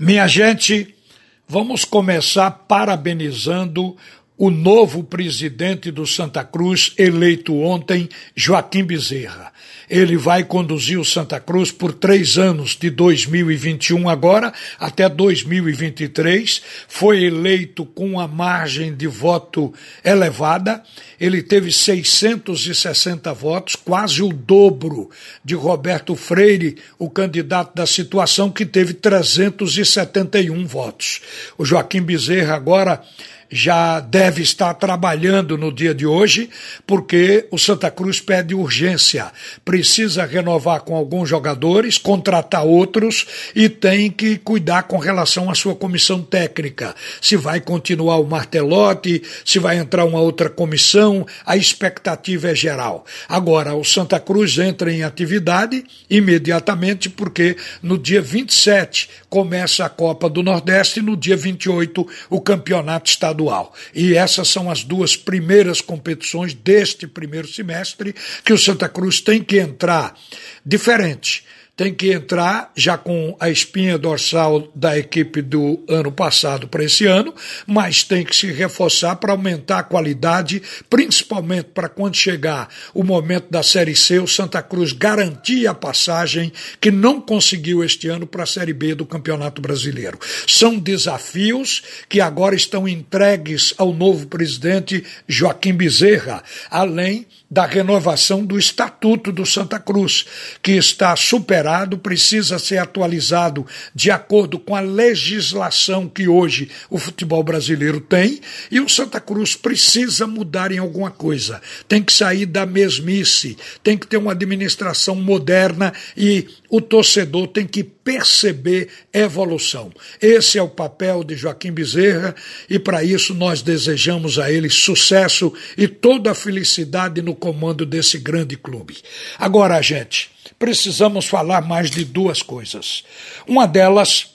Minha gente, vamos começar parabenizando o novo presidente do Santa Cruz, eleito ontem, Joaquim Bezerra. Ele vai conduzir o Santa Cruz por três anos, de 2021 agora até 2023. Foi eleito com uma margem de voto elevada. Ele teve 660 votos, quase o dobro de Roberto Freire, o candidato da situação, que teve 371 votos. O Joaquim Bezerra agora já deve estar trabalhando no dia de hoje, porque o Santa Cruz pede urgência. Precisa renovar com alguns jogadores, contratar outros e tem que cuidar com relação à sua comissão técnica. Se vai continuar o martelote, se vai entrar uma outra comissão, a expectativa é geral. Agora, o Santa Cruz entra em atividade imediatamente, porque no dia 27 começa a Copa do Nordeste e no dia 28 o campeonato estadual estadual. E essas são as duas primeiras competições deste primeiro semestre que o Santa Cruz tem que entrar diferente tem que entrar já com a espinha dorsal da equipe do ano passado para esse ano, mas tem que se reforçar para aumentar a qualidade, principalmente para quando chegar o momento da Série C, o Santa Cruz garantir a passagem que não conseguiu este ano para a Série B do Campeonato Brasileiro. São desafios que agora estão entregues ao novo presidente Joaquim Bezerra, além da renovação do Estatuto do Santa Cruz, que está superado, precisa ser atualizado de acordo com a legislação que hoje o futebol brasileiro tem, e o Santa Cruz precisa mudar em alguma coisa. Tem que sair da mesmice, tem que ter uma administração moderna e o torcedor tem que perceber evolução. Esse é o papel de Joaquim Bezerra e para isso nós desejamos a ele sucesso e toda a felicidade no comando desse grande clube. Agora, gente, precisamos falar mais de duas coisas. Uma delas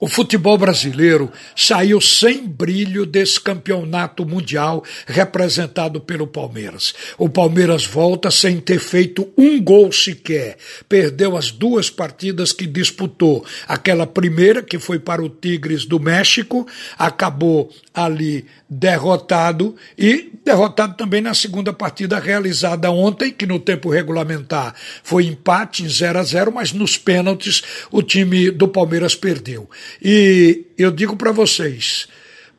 o futebol brasileiro saiu sem brilho desse campeonato mundial representado pelo Palmeiras. O Palmeiras volta sem ter feito um gol sequer. Perdeu as duas partidas que disputou. Aquela primeira, que foi para o Tigres do México, acabou ali derrotado e derrotado também na segunda partida realizada ontem, que no tempo regulamentar foi empate em 0 a 0, mas nos pênaltis o time do Palmeiras perdeu. E eu digo para vocês,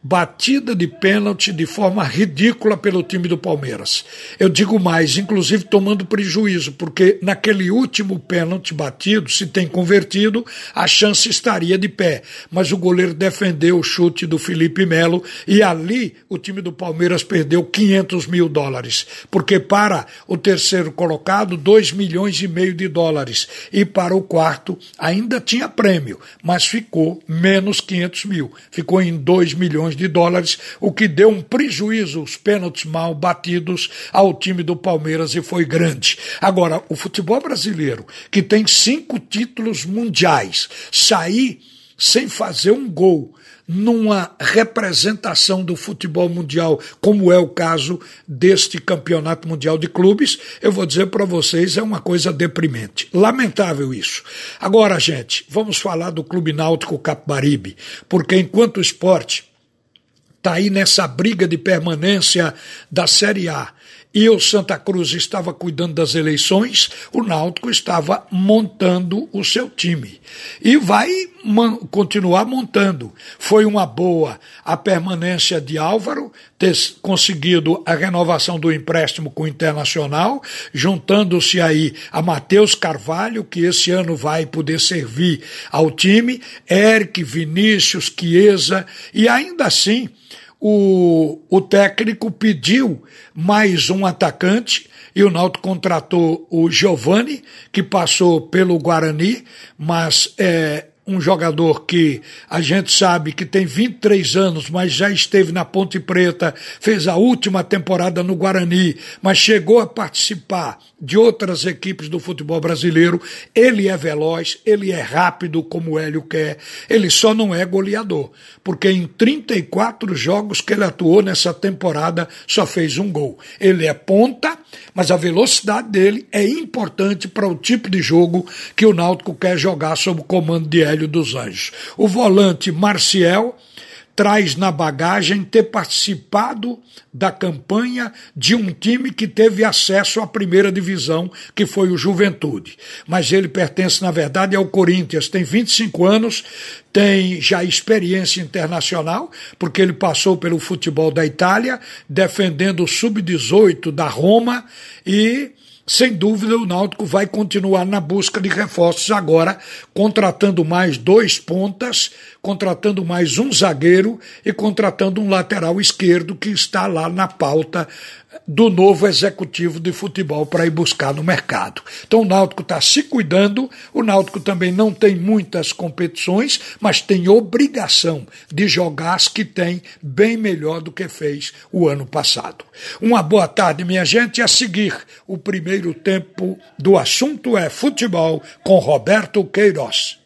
batida de pênalti de forma ridícula pelo time do Palmeiras. Eu digo mais, inclusive tomando prejuízo, porque naquele último pênalti batido, se tem convertido, a chance estaria de pé. Mas o goleiro defendeu o chute do Felipe Melo e ali o time do Palmeiras perdeu 500 mil dólares, porque para o terceiro colocado, 2 milhões e meio de dólares, e para o quarto ainda tinha prêmio, mas ficou menos 500 mil, ficou em 2 milhões milhões de dólares, o que deu um prejuízo, os pênaltis mal batidos ao time do Palmeiras e foi grande. Agora, o futebol brasileiro, que tem cinco títulos mundiais, sair sem fazer um gol numa representação do futebol mundial, como é o caso deste campeonato mundial de clubes, eu vou dizer para vocês, é uma coisa deprimente. Lamentável isso. Agora, gente, vamos falar do Clube Náutico Capibaribe, porque enquanto esporte está aí nessa briga de permanência da Série A. E o Santa Cruz estava cuidando das eleições, o Náutico estava montando o seu time. E vai continuar montando. Foi uma boa a permanência de Álvaro, ter conseguido a renovação do empréstimo com o Internacional, juntando-se aí a Matheus Carvalho, que esse ano vai poder servir ao time, Eric, Vinícius, Chiesa, e ainda assim o, o técnico pediu mais um atacante e o Náutico contratou o Giovani, que passou pelo Guarani, mas é, um jogador que a gente sabe que tem 23 anos, mas já esteve na Ponte Preta, fez a última temporada no Guarani, mas chegou a participar de outras equipes do futebol brasileiro. Ele é veloz, ele é rápido como o Hélio quer, ele só não é goleador, porque em 34 jogos que ele atuou nessa temporada só fez um gol. Ele é ponta, mas a velocidade dele é importante para o tipo de jogo que o Náutico quer jogar sob o comando de Hélio Vermelho dos Anjos. O volante Marcial traz na bagagem ter participado da campanha de um time que teve acesso à primeira divisão, que foi o Juventude. Mas ele pertence, na verdade, ao Corinthians, tem 25 anos, tem já experiência internacional, porque ele passou pelo futebol da Itália, defendendo o sub-18 da Roma e sem dúvida, o Náutico vai continuar na busca de reforços agora, contratando mais dois pontas, contratando mais um zagueiro e contratando um lateral esquerdo que está lá na pauta do novo executivo de futebol para ir buscar no mercado. Então o Náutico está se cuidando, o Náutico também não tem muitas competições, mas tem obrigação de jogar as que tem bem melhor do que fez o ano passado. Uma boa tarde, minha gente. A seguir, o primeiro tempo do assunto é futebol com Roberto Queiroz.